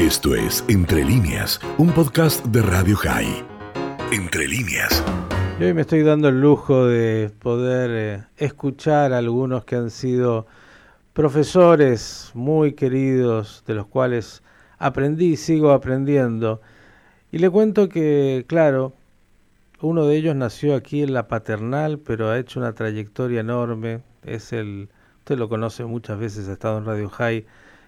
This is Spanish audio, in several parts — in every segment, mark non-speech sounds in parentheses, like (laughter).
Esto es Entre líneas, un podcast de Radio High. Entre líneas. Y hoy me estoy dando el lujo de poder eh, escuchar a algunos que han sido profesores muy queridos, de los cuales aprendí y sigo aprendiendo. Y le cuento que, claro, uno de ellos nació aquí en la paternal, pero ha hecho una trayectoria enorme. Es el, usted lo conoce muchas veces, ha estado en Radio High,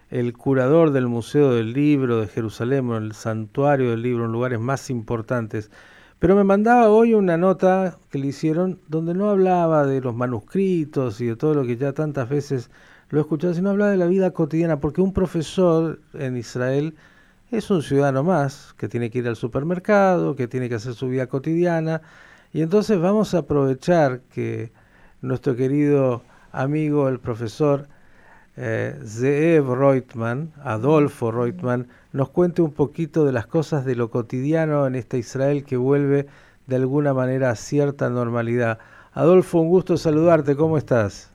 el curador del Museo del Libro de Jerusalén, el santuario del libro, en lugares más importantes. Pero me mandaba hoy una nota que le hicieron donde no hablaba de los manuscritos y de todo lo que ya tantas veces lo he escuchado, sino hablaba de la vida cotidiana, porque un profesor en Israel es un ciudadano más que tiene que ir al supermercado, que tiene que hacer su vida cotidiana. Y entonces vamos a aprovechar que nuestro querido amigo, el profesor eh, Zeev Reutemann, Adolfo Reutemann, nos cuente un poquito de las cosas de lo cotidiano en esta Israel que vuelve de alguna manera a cierta normalidad. Adolfo, un gusto saludarte, ¿cómo estás?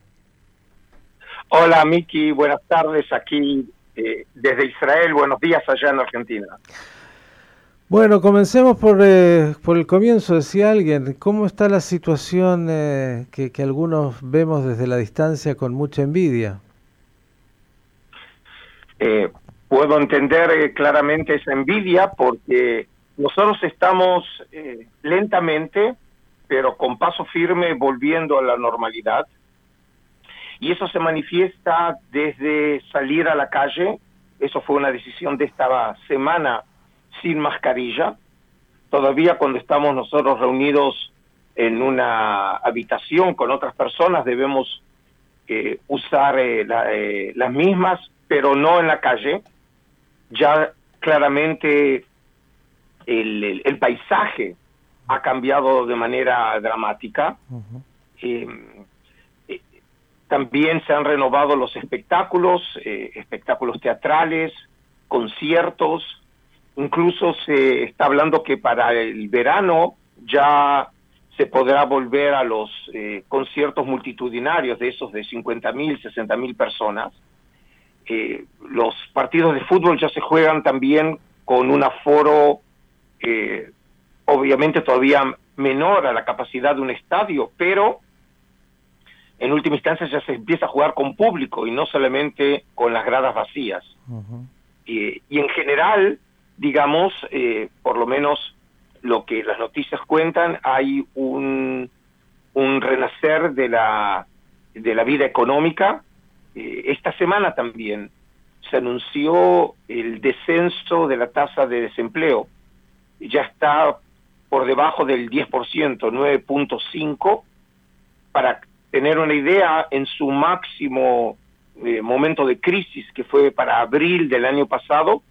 Hola Miki, buenas tardes aquí eh, desde Israel, buenos días allá en Argentina. Bueno, comencemos por, eh, por el comienzo, decía alguien, ¿cómo está la situación eh, que, que algunos vemos desde la distancia con mucha envidia? Eh, puedo entender eh, claramente esa envidia porque nosotros estamos eh, lentamente, pero con paso firme, volviendo a la normalidad. Y eso se manifiesta desde salir a la calle. Eso fue una decisión de esta semana sin mascarilla. Todavía cuando estamos nosotros reunidos en una habitación con otras personas debemos eh, usar eh, la, las mismas, pero no en la calle. Ya claramente el, el, el paisaje ha cambiado de manera dramática. Uh -huh. eh, también se han renovado los espectáculos, eh, espectáculos teatrales, conciertos, incluso se está hablando que para el verano ya se podrá volver a los eh, conciertos multitudinarios de esos de 50 mil, 60 mil personas. Eh, los partidos de fútbol ya se juegan también con un aforo eh, obviamente todavía menor a la capacidad de un estadio, pero en última instancia ya se empieza a jugar con público y no solamente con las gradas vacías. Uh -huh. y, en general, digamos, eh, por lo menos lo que las noticias cuentan, hay un, un renacer de la, de la vida económica. Eh, esta semana también se anunció el descenso de la tasa de desempleo. Ya está por debajo del 10%, 9.5, para tener una idea, en su máximo eh, momento de crisis, que fue para abril del año pasado,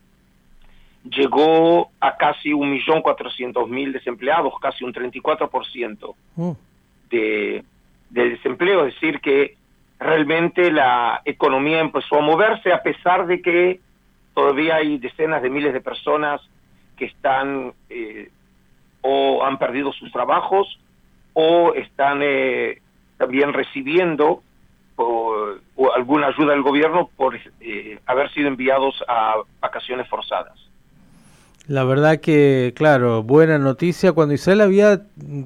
llegó a casi un millón cuatrocientos mil desempleados, casi un 34% mm. de, de desempleo, es decir, que realmente la economía empezó a moverse a pesar de que todavía hay decenas de miles de personas que están eh, o han perdido sus trabajos o están eh, también recibiendo alguna ayuda del gobierno por eh, haber sido enviados a vacaciones forzadas. La verdad que, claro, buena noticia cuando Israel había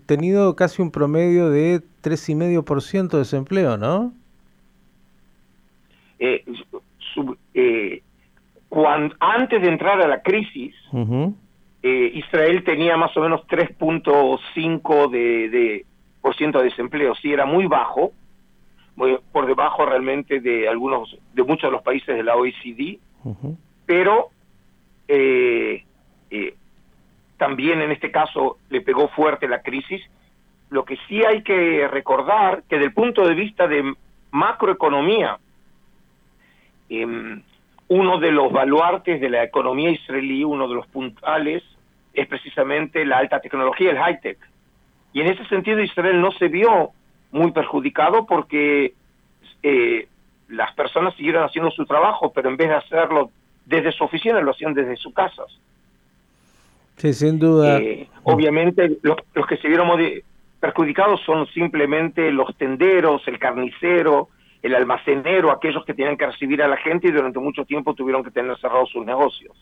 tenido casi un promedio de 3,5% de desempleo, ¿no? Eh, su, eh, cuando, antes de entrar a la crisis, uh -huh. eh, Israel tenía más o menos 3.5 de, de, por ciento de desempleo, sí era muy bajo, muy, por debajo realmente de algunos, de muchos de los países de la OECD, uh -huh. pero eh, también en este caso le pegó fuerte la crisis. Lo que sí hay que recordar que del punto de vista de macroeconomía, eh, uno de los baluartes de la economía israelí, uno de los puntales, es precisamente la alta tecnología, el high-tech. Y en ese sentido Israel no se vio muy perjudicado porque eh, las personas siguieron haciendo su trabajo, pero en vez de hacerlo desde su oficina, lo hacían desde sus casas. Sí, sin duda. Eh, obviamente, los, los, que se vieron perjudicados son simplemente los tenderos, el carnicero, el almacenero, aquellos que tenían que recibir a la gente y durante mucho tiempo tuvieron que tener cerrados sus negocios.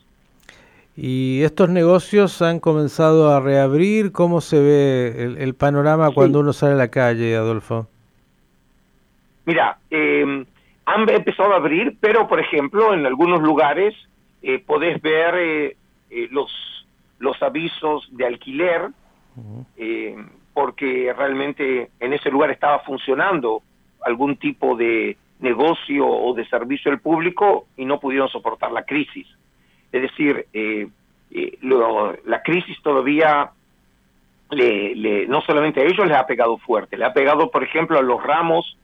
Y estos negocios han comenzado a reabrir. ¿Cómo se ve el, panorama cuando uno sale a la calle, Adolfo? Mira, eh, han empezado a abrir, pero por ejemplo, en algunos lugares eh, podés ver eh, eh, los, los avisos de alquiler, porque realmente en ese lugar estaba funcionando algún tipo de negocio o de servicio al público y no pudieron soportar la crisis. Es decir, la crisis todavía le, no solamente a ellos les ha pegado fuerte, le ha pegado, por ejemplo, a los ramos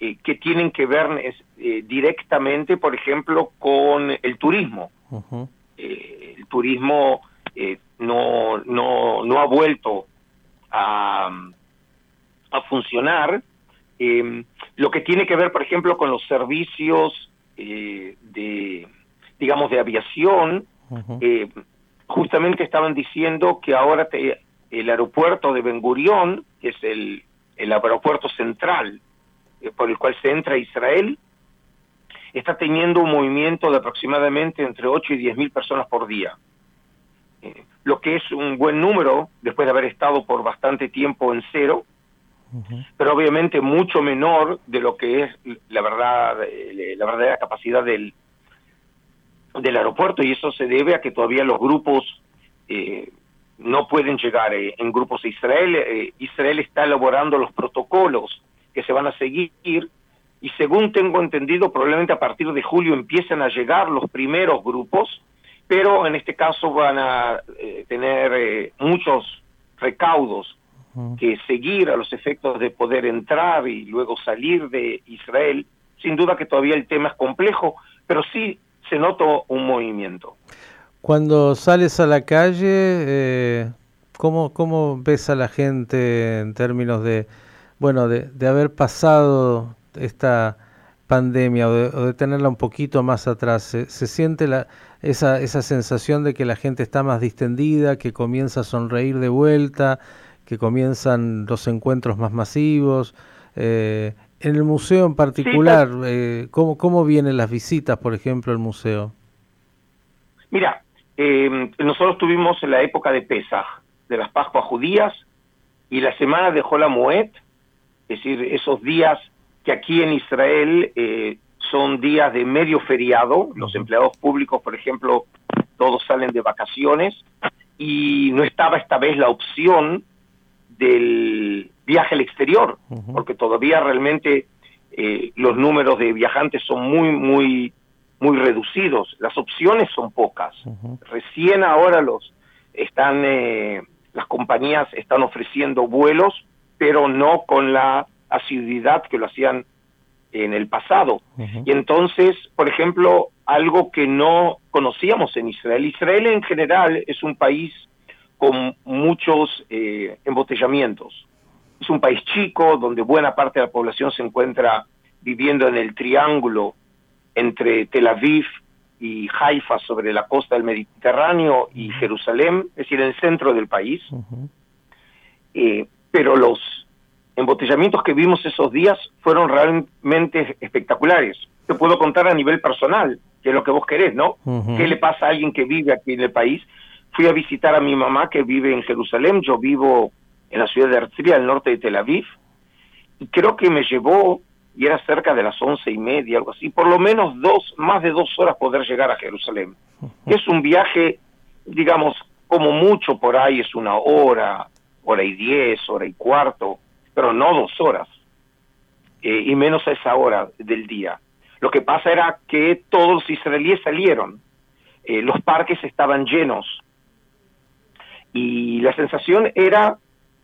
eh, que tienen que ver eh, directamente, por ejemplo, con el turismo. Eh, el turismo no, no, no ha vuelto a, a funcionar. Lo que tiene que ver, por ejemplo, con los servicios de, digamos, de aviación, justamente estaban diciendo que ahora el aeropuerto de Ben Gurión, que es el, el aeropuerto central eh, por el cual se entra a Israel, está teniendo un movimiento de aproximadamente entre 8 y 10 mil personas por día. Eh, lo que es un buen número después de haber estado por bastante tiempo en cero, pero obviamente mucho menor de lo que es la verdad, eh, la verdadera capacidad del, del aeropuerto y eso se debe a que todavía los grupos no pueden llegar en grupos a Israel. Israel está elaborando los protocolos que se van a seguir y según tengo entendido probablemente a partir de julio empiecen a llegar los primeros grupos, pero en este caso van a eh, tener eh, muchos recaudos que seguir a los efectos de poder entrar y luego salir de Israel. Sin duda que todavía el tema es complejo, pero sí se nota un movimiento. Cuando sales a la calle, eh, ¿cómo, ¿cómo ves a la gente en términos de bueno, de, de haber pasado esta pandemia o de, tenerla un poquito más atrás, ¿se, siente la, esa, esa sensación de que la gente está más distendida, que comienza a sonreír de vuelta, que comienzan los encuentros más masivos? Eh, en el museo en particular, eh, ¿cómo, ¿cómo vienen las visitas, por ejemplo, al museo? Mira, eh, nosotros tuvimos en la época de Pesach, de las Pascuas judías, y la semana de Moed es decir, esos días que aquí en Israel eh, son días de medio feriado, los empleados públicos, por ejemplo, todos salen de vacaciones y no estaba esta vez la opción del viaje al exterior, porque todavía realmente eh, los números de viajantes son muy, muy, muy reducidos, las opciones son pocas. Recién ahora los están, eh, las compañías están ofreciendo vuelos pero no con la asiduidad que lo hacían en el pasado. Y entonces, por ejemplo, algo que no conocíamos en Israel. Israel en general es un país con muchos eh, embotellamientos. Es un país chico donde buena parte de la población se encuentra viviendo en el triángulo entre Tel Aviv y Haifa sobre la costa del Mediterráneo y Jerusalén, es decir, en el centro del país pero los embotellamientos que vimos esos días fueron realmente espectaculares. Te puedo contar a nivel personal, que es lo que vos querés, ¿no? ¿Qué le pasa a alguien que vive aquí en el país? Fui a visitar a mi mamá que vive en Jerusalén, yo vivo en la ciudad de Herzliya, al norte de Tel Aviv, y creo que me llevó, y era cerca de las once y media, algo así, por lo menos dos, más de dos horas poder llegar a Jerusalén. Es un viaje, digamos, como mucho por ahí es una hora, hora y diez, hora y cuarto, pero no dos horas, eh, y menos a esa hora del día. Lo que pasa era que todos los israelíes salieron, eh, los parques estaban llenos, y la sensación era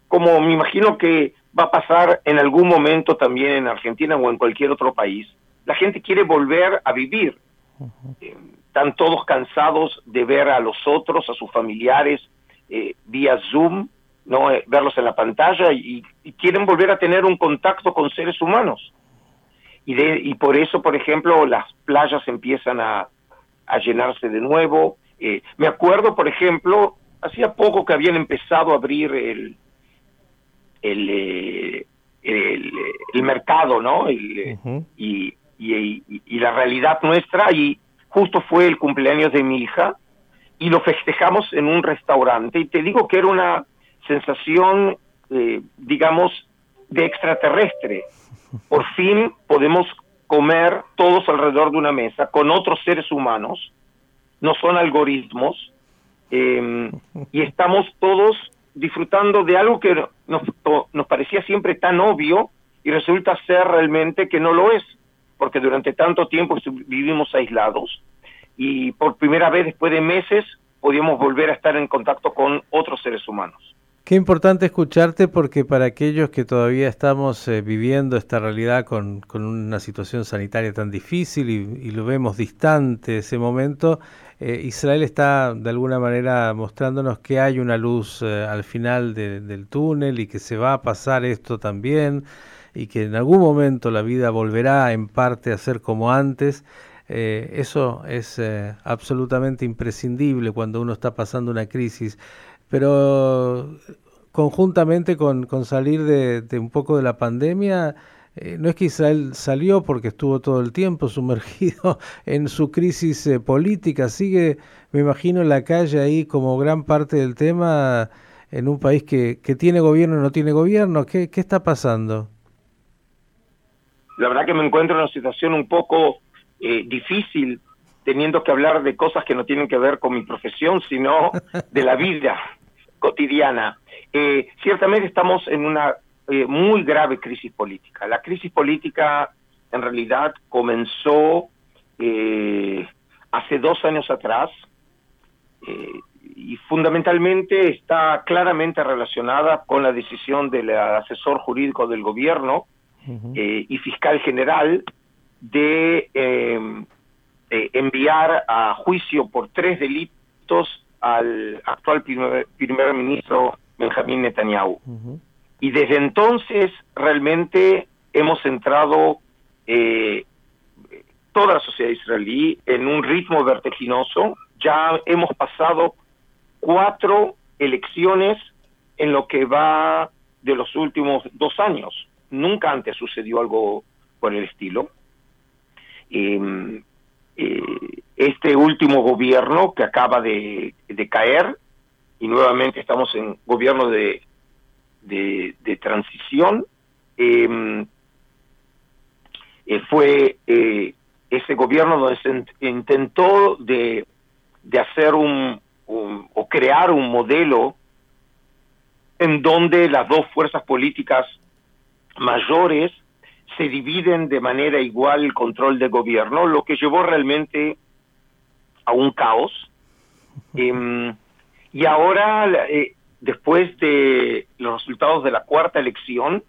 como me imagino que va a pasar en algún momento también en Argentina o en cualquier otro país, la gente quiere volver a vivir. Eh, están todos cansados de ver a los otros, a sus familiares, vía Zoom, no eh, verlos en la pantalla y, quieren volver a tener un contacto con seres humanos. Y, de, y por eso, por ejemplo, las playas empiezan a, a llenarse de nuevo. Eh, me acuerdo, por ejemplo, hacía poco que habían empezado a abrir el, el, eh, el, mercado, ¿no? y, y, y, la realidad nuestra, y justo fue el cumpleaños de mi hija, y lo festejamos en un restaurante. Y te digo que era una sensación, eh, digamos, de extraterrestre. Por fin podemos comer todos alrededor de una mesa con otros seres humanos, no son algoritmos, em, y estamos todos disfrutando de algo que nos, nos parecía siempre tan obvio y resulta ser realmente que no lo es, porque durante tanto tiempo vivimos aislados y por primera vez después de meses podíamos volver a estar en contacto con otros seres humanos. Qué importante escucharte porque para aquellos que todavía estamos eh, viviendo esta realidad con, una situación sanitaria tan difícil y, lo vemos distante ese momento, eh, Israel está de alguna manera mostrándonos que hay una luz eh, al final del túnel y que se va a pasar esto también y que en algún momento la vida volverá en parte a ser como antes. eso es absolutamente imprescindible cuando uno está pasando una crisis pero conjuntamente con, salir de, un poco de la pandemia, eh, no es que Israel salió porque estuvo todo el tiempo sumergido (laughs) en su crisis eh, política, sigue, me imagino, en la calle ahí como gran parte del tema en un país que, que tiene gobierno y no tiene gobierno. ¿Qué, ¿Qué está pasando? La verdad que me encuentro en una situación un poco eh, difícil teniendo que hablar de cosas que no tienen que ver con mi profesión, sino de la vida cotidiana. Eh, ciertamente estamos en una eh, muy grave crisis política. La crisis política en realidad comenzó eh, hace dos años atrás y fundamentalmente está claramente relacionada con la decisión del asesor jurídico del gobierno y fiscal general de enviar a juicio por tres delitos al actual primer, ministro Benjamín Netanyahu. Y desde entonces realmente hemos entrado eh, toda la sociedad israelí en un ritmo vertiginoso. Ya hemos pasado cuatro elecciones en lo que va de los últimos dos años. Nunca antes sucedió algo por el estilo. Em, eh, este último gobierno que acaba de, caer, y nuevamente estamos en gobierno de, de, transición, em, eh, fue eh, ese gobierno donde se intentó de, de hacer un, o crear un modelo en donde las dos fuerzas políticas mayores se dividen de manera igual el control del gobierno, lo que llevó realmente a un caos. Em, y ahora, eh, después de los resultados de la cuarta elección,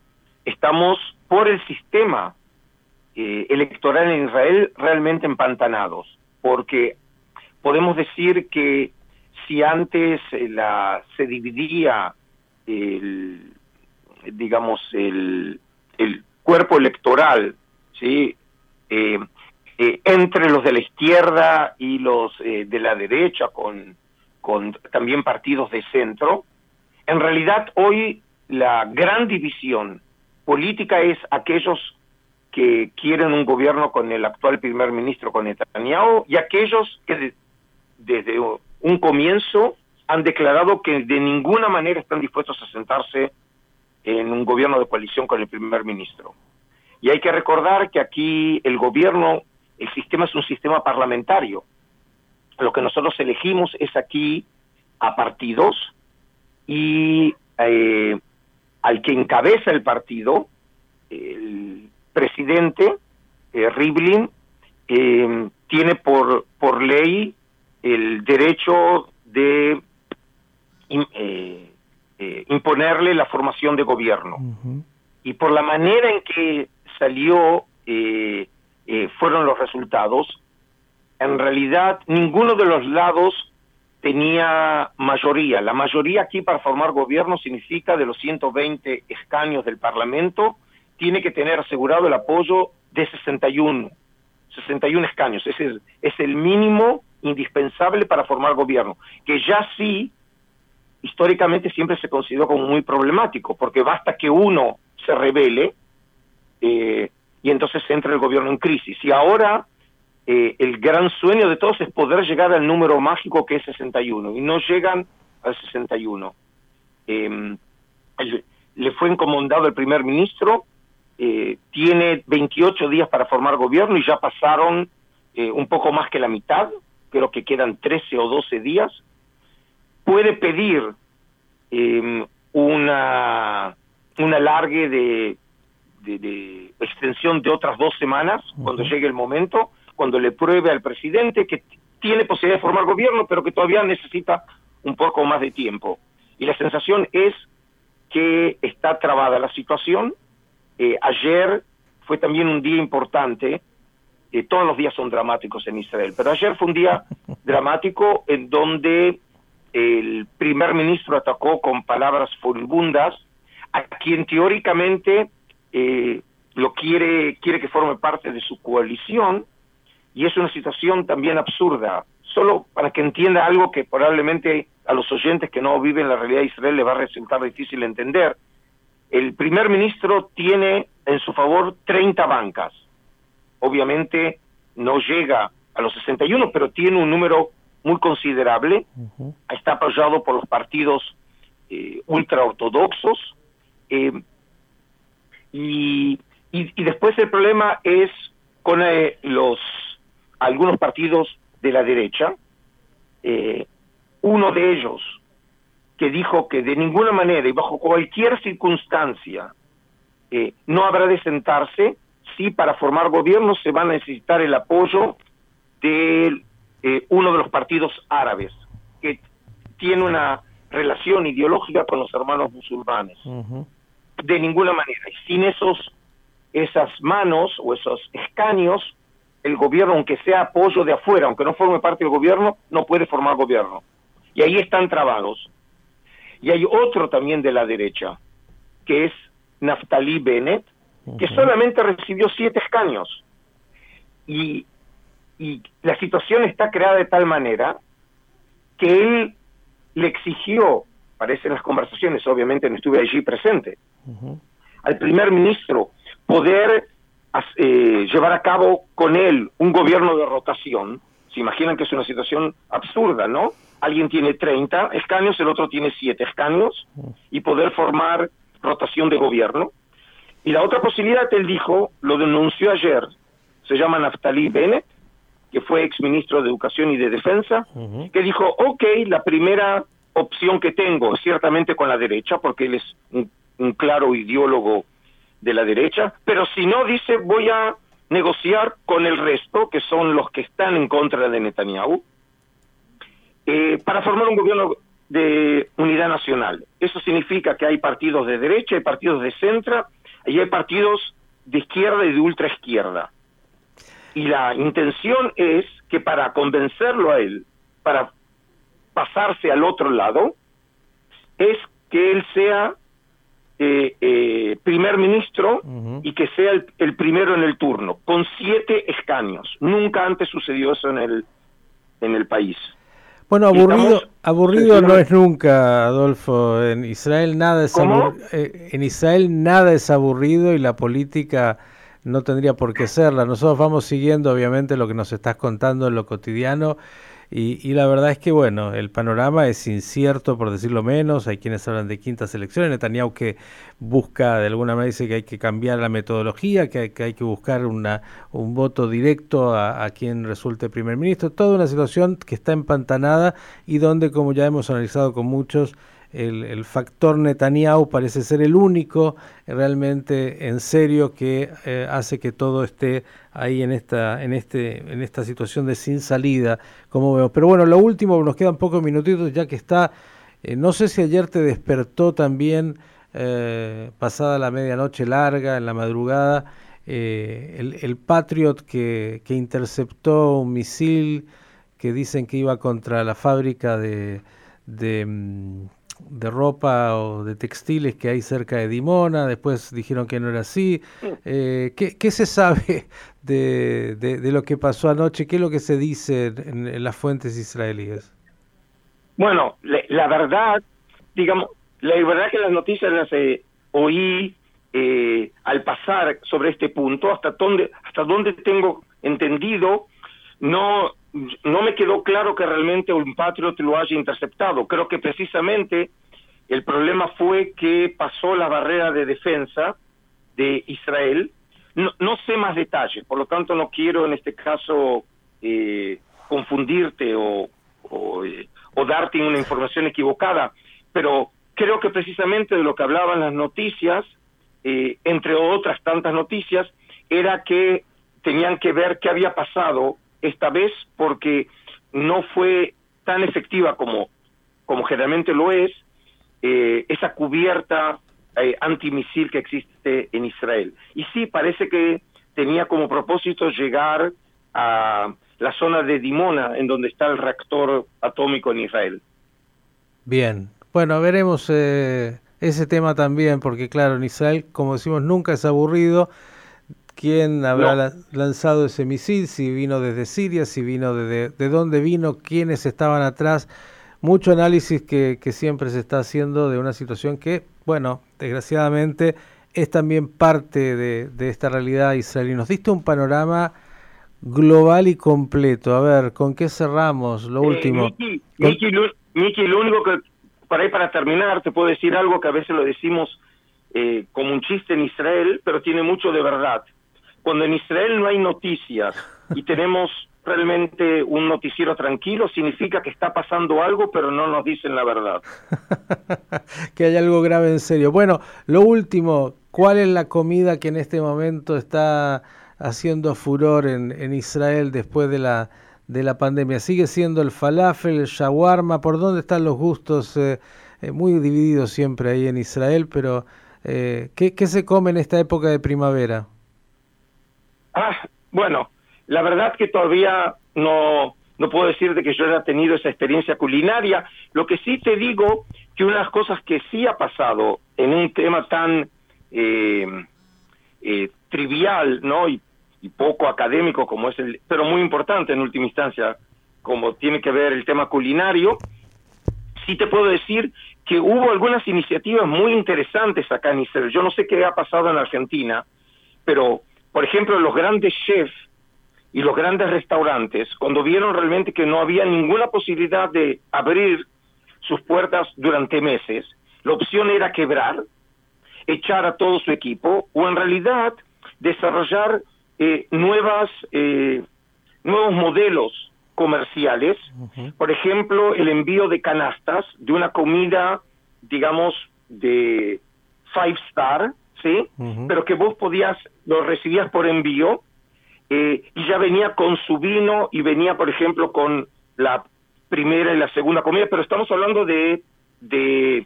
estamos por el sistema eh, electoral en Israel realmente empantanados, porque podemos decir que si antes eh, la, se dividía el, digamos, el, el cuerpo electoral, ¿sí? Eh, eh, entre los de la izquierda y los eh, de la derecha, con, con también partidos de centro, en realidad hoy la gran división política es aquellos que quieren un gobierno con el actual primer ministro, con Netanyahu, y aquellos que desde un comienzo han declarado que de ninguna manera están dispuestos a sentarse en un gobierno de coalición con el primer ministro. Y hay que recordar que aquí el gobierno, el sistema es un sistema parlamentario. Lo que nosotros elegimos es aquí a partidos y eh, al que encabeza el partido, el presidente eh, Rivlin, eh, tiene por, por ley el derecho de eh, imponerle la formación de gobierno. Y por la manera en que salió, eh, eh, fueron los resultados, en realidad ninguno de los lados tenía mayoría. La mayoría aquí para formar gobierno significa de los 120 escaños del Parlamento, tiene que tener asegurado el apoyo de 61, 61 escaños. Es, es el mínimo indispensable para formar gobierno, que ya sí históricamente siempre se consideró como muy problemático, porque basta que uno se revele eh, y entonces entra el gobierno en crisis. Y ahora eh, el gran sueño de todos es poder llegar al número mágico que es 61 y no llegan al 61. Eh, le fue encomendado el primer ministro, eh, tiene 28 días para formar gobierno y ya pasaron eh, un poco más que la mitad, creo que quedan 13 o 12 días. Puede pedir eh, una, un alargue de, de, extensión de otras dos semanas cuando llegue el momento cuando le pruebe al presidente que tiene posibilidad de formar gobierno, pero que todavía necesita un poco más de tiempo. Y la sensación es que está trabada la situación. Eh, ayer fue también un día importante, eh, todos los días son dramáticos en Israel, pero ayer fue un día (laughs) dramático en donde el primer ministro atacó con palabras furibundas a quien teóricamente eh, lo quiere, quiere que forme parte de su coalición, y es una situación también absurda. Solo para que entienda algo que probablemente a los oyentes que no viven la realidad de Israel les va a resultar difícil entender. El primer ministro tiene en su favor 30 bancas. Obviamente no llega a los 61, pero tiene un número muy considerable. Está apoyado por los partidos eh, ultraortodoxos. Eh, y, y, después el problema es con eh, los algunos partidos de la derecha, eh, uno de ellos que dijo que de ninguna manera y bajo cualquier circunstancia eh, no habrá de sentarse si para formar gobierno se va a necesitar el apoyo de eh, uno de los partidos árabes, que tiene una relación ideológica con los hermanos musulmanes. De ninguna manera. Y sin esos, esas manos o esos escaños, el gobierno, aunque sea apoyo de afuera, aunque no forme parte del gobierno, no puede formar gobierno. Y ahí están trabados. Y hay otro también de la derecha, que es Naftali Bennett, que solamente recibió siete escaños. Y, y la situación está creada de tal manera que él le exigió, parece las conversaciones, obviamente no estuve allí presente, al primer ministro poder eh, llevar a cabo con él un gobierno de rotación, se imaginan que es una situación absurda, ¿no? Alguien tiene 30 escaños, el otro tiene 7 escaños, y poder formar rotación de gobierno. Y la otra posibilidad, él dijo, lo denunció ayer, se llama Naftali Bennett, que fue ex ministro de Educación y de Defensa, que dijo, ok, la primera opción que tengo, ciertamente con la derecha, porque él es un claro ideólogo de la derecha, pero si no, dice, voy a negociar con el resto, que son los que están en contra de Netanyahu, eh, para formar un gobierno de unidad nacional. Eso significa que hay partidos de derecha, hay partidos de centro, y hay partidos de izquierda y de ultraizquierda. Y la intención es que para convencerlo a él, para pasarse al otro lado, es que él sea eh, eh, primer ministro y que sea el, primero en el turno, con siete escaños. Nunca antes sucedió eso en el, en el país. Bueno, aburrido, aburrido no es nunca, Adolfo. En Israel nada es eh, en Israel nada es aburrido y la política no tendría por qué serla. Nosotros vamos siguiendo, obviamente, lo que nos estás contando en lo cotidiano y, la verdad es que, bueno, el panorama es incierto, por decirlo menos. Hay quienes hablan de quintas elecciones. Netanyahu que busca, de alguna manera, dice que hay que cambiar la metodología, que hay que, hay que buscar una, un voto directo a, a, quien resulte primer ministro. Toda una situación que está empantanada y donde, como ya hemos analizado con muchos, el, factor Netanyahu parece ser el único realmente en serio que eh, hace que todo esté ahí en esta, en este, en esta situación de sin salida, como vemos. Pero bueno, lo último, nos quedan pocos minutitos ya que está, eh, no sé si ayer te despertó también, eh, pasada la medianoche larga, en la madrugada, el, Patriot que, que interceptó un misil que dicen que iba contra la fábrica de, de mm, de ropa o de textiles que hay cerca de Dimona, después dijeron que no era así. Eh, ¿qué, se sabe (laughs) de, de, lo que pasó anoche? ¿Qué es lo que se dice en, las fuentes israelíes? Bueno, la, verdad, digamos, la verdad que las noticias las eh, oí eh, al pasar sobre este punto, hasta dónde, hasta dónde tengo entendido, no, no me quedó claro que realmente un Patriot lo haya interceptado. Creo que precisamente el problema fue que pasó la barrera de defensa de Israel. No, no sé más detalles, por lo tanto no quiero en este caso eh, confundirte o, eh, darte una información equivocada, pero creo que precisamente de lo que hablaban las noticias, eh, entre otras tantas noticias, era que tenían que ver qué había pasado esta vez porque no fue tan efectiva como, como generalmente lo es eh, esa cubierta eh, antimisil que existe en Israel. Y sí, parece que tenía como propósito llegar a la zona de Dimona, en donde está el reactor atómico en Israel. Bien, bueno, veremos eh, ese tema también, porque claro, en Israel, como decimos, nunca es aburrido. ¿Quién habrá No. lanzado ese misil? Si vino desde Siria, si vino de, de dónde vino, quiénes estaban atrás. Mucho análisis que, que siempre se está haciendo de una situación que, bueno, desgraciadamente es también parte de, de esta realidad israelí. Nos diste un panorama global y completo. A ver, ¿con qué cerramos? Lo Eh, último. Miki, lo, Miki, lo único que, para ahí para terminar, te puedo decir algo que a veces lo decimos eh, como un chiste en Israel, pero tiene mucho de verdad. Cuando en Israel no hay noticias y tenemos realmente un noticiero tranquilo, significa que está pasando algo, pero no nos dicen la verdad. (laughs) que hay algo grave en serio. Bueno, lo último, ¿cuál es la comida que en este momento está haciendo furor en, en Israel después de la, de la pandemia? ¿Sigue siendo el falafel, el shawarma? ¿Por dónde están los gustos? Eh, eh, muy divididos siempre ahí en Israel, pero eh, ¿qué, ¿qué se come en esta época de primavera? Ah, bueno, la verdad que todavía no, no puedo decirte que yo haya tenido esa experiencia culinaria. Lo que sí te digo que una de las cosas que sí ha pasado en un tema tan eh, eh, trivial, ¿no? Y, y poco académico como es el, pero muy importante en última instancia, como tiene que ver el tema culinario, sí te puedo decir que hubo algunas iniciativas muy interesantes acá en Israel. Yo no sé qué ha pasado en Argentina, pero, por ejemplo, los grandes chefs y los grandes restaurantes, cuando vieron realmente que no había ninguna posibilidad de abrir sus puertas durante meses, la opción era quebrar, echar a todo su equipo, o en realidad desarrollar eh, nuevas, eh, nuevos modelos comerciales, por ejemplo, el envío de canastas de una comida, digamos, de five star, ¿sí? Pero que vos podías, lo recibías por envío, eh, y ya venía con su vino y venía, por ejemplo, con la primera y la segunda comida, pero estamos hablando de, de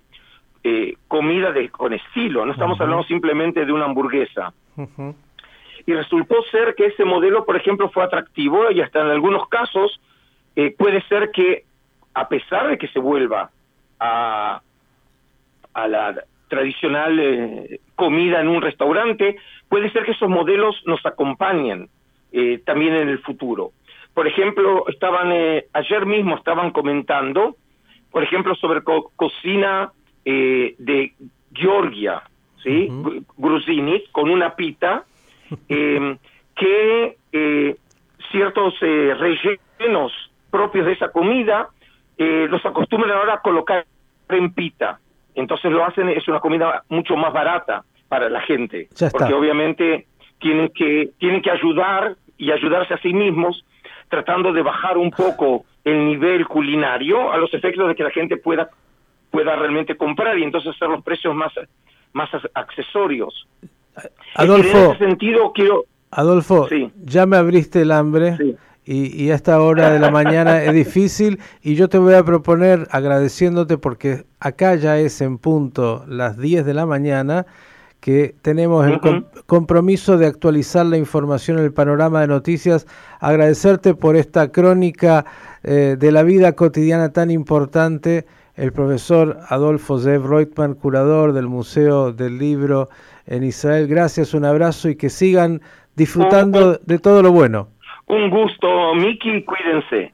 eh, comida de, con estilo, no estamos hablando simplemente de una hamburguesa. Y resultó ser que ese modelo, por ejemplo, fue atractivo y hasta en algunos casos eh, puede ser que, a pesar de que se vuelva a, a la tradicional eh, comida en un restaurante, puede ser que esos modelos nos acompañen eh, también en el futuro. Por ejemplo, estaban eh, ayer mismo estaban comentando, por ejemplo, sobre co- cocina eh, de Georgia, ¿sí? Gruzini, con una pita, (laughs) eh, que eh, ciertos eh, rellenos propios de esa comida eh, los acostumbran ahora a colocar en pita. Entonces lo hacen, es una comida mucho más barata para la gente, Ya está. porque obviamente tienen que, tienen que ayudar y ayudarse a sí mismos tratando de bajar un poco el nivel culinario a los efectos de que la gente pueda pueda realmente comprar y entonces hacer los precios más más accesorios. En Adolfo, ese sentido quiero Adolfo, Sí. ya me abriste el hambre Sí. y, y a esta hora de la mañana es difícil y yo te voy a proponer agradeciéndote porque acá ya es en punto las 10 de la mañana que tenemos el com- compromiso de actualizar la información en el panorama de noticias, agradecerte por esta crónica eh, de la vida cotidiana tan importante, el profesor Adolfo Zev Reutemann, curador del Museo del Libro en Israel. Gracias, un abrazo y que sigan disfrutando de todo lo bueno. un gusto, Miki, cuídense.